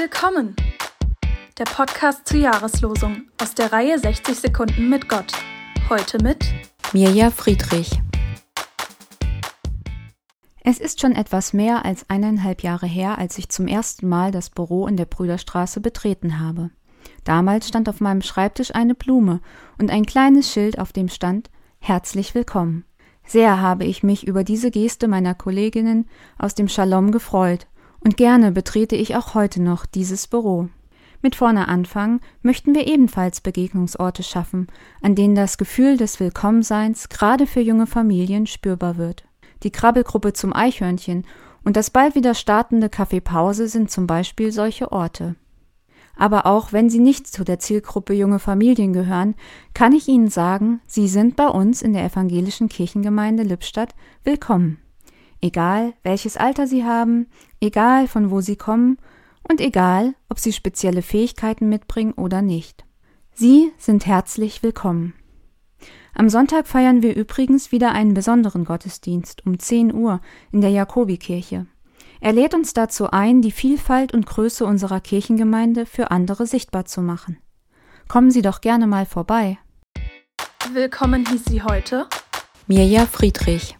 Willkommen! Der Podcast zur Jahreslosung aus der Reihe 60 Sekunden mit Gott. Heute mit Mirja Friedrich. Es ist schon etwas mehr als eineinhalb Jahre her, als ich zum ersten Mal das Büro in der Brüderstraße betreten habe. Damals stand auf meinem Schreibtisch eine Blume und ein kleines Schild, auf dem stand Herzlich willkommen. Sehr habe ich mich über diese Geste meiner Kolleginnen aus dem Shalom gefreut und gerne betrete ich auch heute noch dieses Büro. Mit vorne anfangen möchten wir ebenfalls Begegnungsorte schaffen, an denen das Gefühl des Willkommenseins gerade für junge Familien spürbar wird. Die Krabbelgruppe zum Eichhörnchen und das bald wieder startende Kaffeepause sind zum Beispiel solche Orte. Aber auch wenn Sie nicht zu der Zielgruppe junge Familien gehören, kann ich Ihnen sagen, Sie sind bei uns in der evangelischen Kirchengemeinde Lippstadt willkommen. Egal welches Alter Sie haben, egal von wo Sie kommen und egal, ob Sie spezielle Fähigkeiten mitbringen oder nicht. Sie sind herzlich willkommen. Am Sonntag feiern wir übrigens wieder einen besonderen Gottesdienst um 10 Uhr in der Jakobikirche. Er lädt uns dazu ein, die Vielfalt und Größe unserer Kirchengemeinde für andere sichtbar zu machen. Kommen Sie doch gerne mal vorbei. Willkommen hieß sie heute Mirja Friedrich.